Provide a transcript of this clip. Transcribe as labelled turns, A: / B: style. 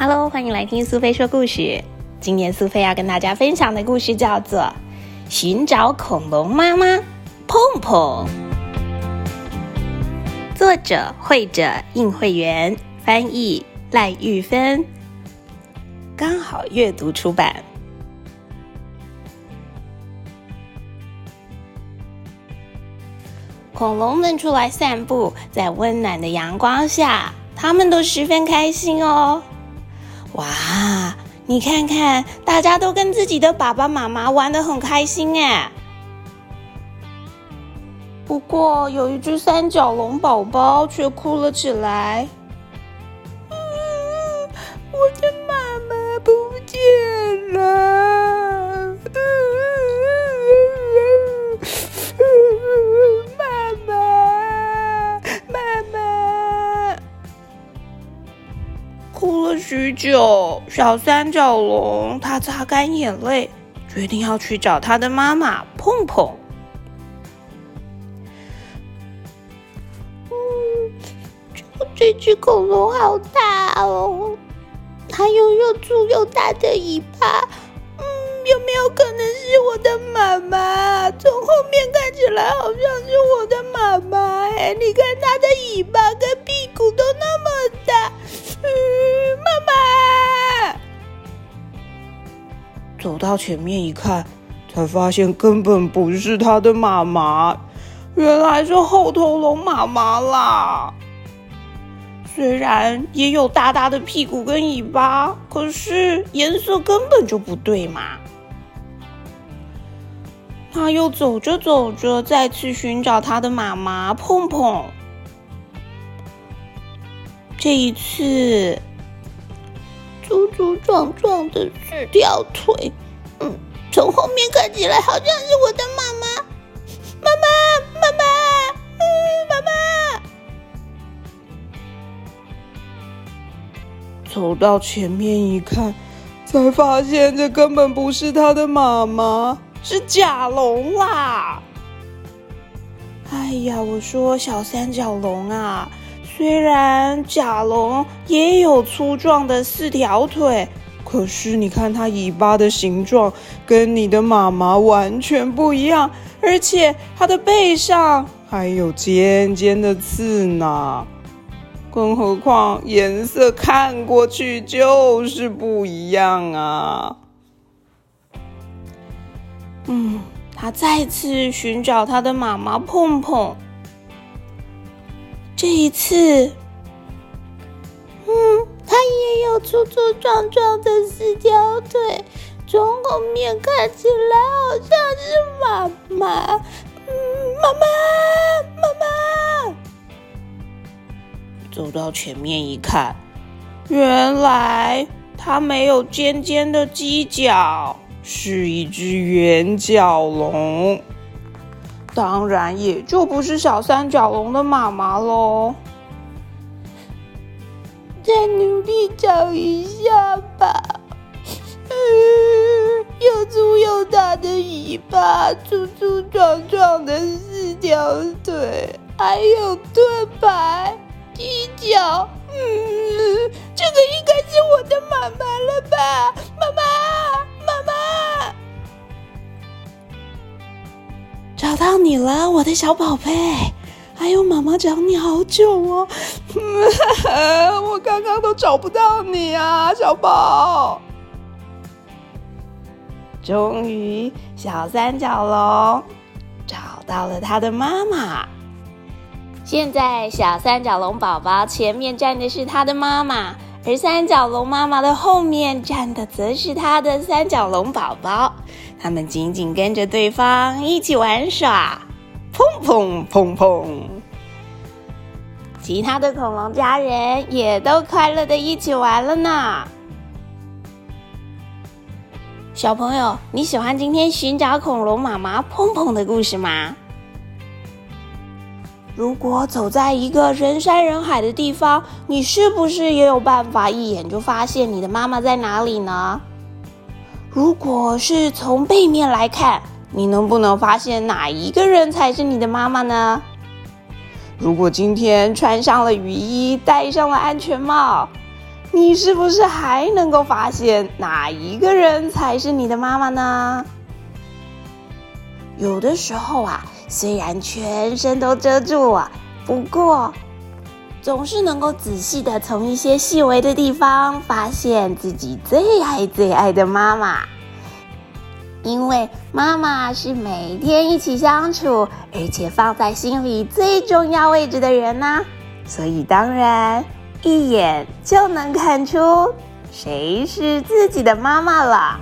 A: Hello，欢迎来听苏菲说故事。今年苏菲要跟大家分享的故事叫做《寻找恐龙妈妈碰碰》，作者绘者应慧媛，翻译赖玉芬，刚好阅读出版。恐龙们出来散步，在温暖的阳光下，他们都十分开心哦。哇，你看看，大家都跟自己的爸爸妈妈玩的很开心哎。不过，有一只三角龙宝宝却哭了起来。我的哭了许久。小三角龙它擦干眼泪，决定要去找它的妈妈碰碰。这只恐龙好大哦，它又又粗又大的尾巴，嗯，有没有可能是我的妈妈？从后面看起来好像是我的妈妈哎！你看它的尾巴跟
B: 走到前面一看，才发现根本不是它的妈妈，原来是后头龙妈妈啦。虽然也有大大的屁股跟尾巴，可是颜色根本就不对嘛。他又走着走着，再次寻找他的妈妈碰碰。这一次，粗粗壮壮的四条腿，嗯，从后面看起来好像是我的妈妈，妈妈，妈妈。走到前面一看，才发现这根本不是他的妈妈，是甲龙啦！哎呀，我说小三角龙啊，虽然甲龙也有粗壮的四条腿，可是你看它尾巴的形状跟你的妈妈完全不一样，而且它的背上还有尖尖的刺呢。更何况颜色看过去就是不一样啊！嗯，他再次寻找他的妈妈碰碰。这一次，嗯，他也有粗粗壮壮的四条腿，从后面看起来好像是妈妈。嗯，妈妈，妈妈。走到前面一看，原来它没有尖尖的犄角，是一只圆角龙。当然，也就不是小三角龙的妈妈喽。再努力找一下吧。又粗又大的尾巴，粗粗壮壮的四条腿，还有盾牌。犄角，嗯，你了，我的小宝贝！哎呦，妈妈找你好久哦，我刚刚都找不到你啊，小宝。终于，小三角龙找到了他的妈妈。
A: 现在，小三角龙宝宝前面站的是它的妈妈，而三角龙妈妈的后面站的则是它的三角龙宝宝。他们紧紧跟着对方一起玩耍，砰砰砰砰。其他的恐龙家人也都快乐的一起玩了呢。小朋友，你喜欢今天寻找恐龙妈妈砰砰的故事吗？如果走在一个人山人海的地方，你是不是也有办法一眼就发现你的妈妈在哪里呢？如果是从背面来看，你能不能发现哪一个人才是你的妈妈呢？如果今天穿上了雨衣，戴上了安全帽，
B: 你是不是还能够发现哪一个人才是你的妈妈呢？
A: 有的时候啊，虽然全身都遮住了，不过总是能够仔细的从一些细微的地方发现自己最爱最爱的妈妈。因为妈妈是每天一起相处，而且放在心里最重要位置的人呐，所以当然一眼就能看出谁是自己的妈妈了。